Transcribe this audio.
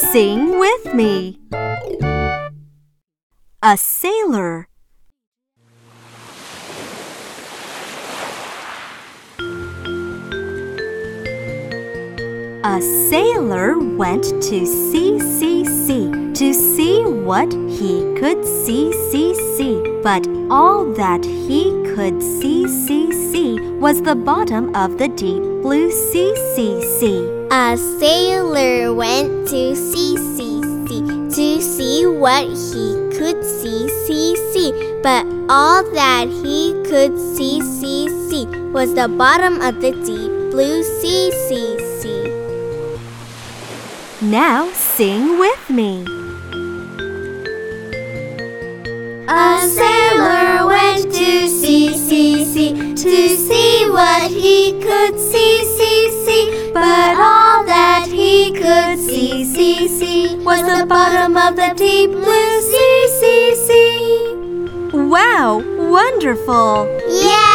Sing with me. A sailor. A sailor went to sea, to see what he could see, see, see. But all that he could see, see, see was the bottom of the deep blue sea, sea, sea. A sailor went to sea, sea, sea, to see what he could see, see, see. But all that he could see, see, see was the bottom of the deep blue sea, sea, sea. Now sing with me. A sailor went to sea, sea, sea, to see what he could see, see, see. Was the bottom of the deep blue sea, sea, sea. Wow, wonderful! Yeah!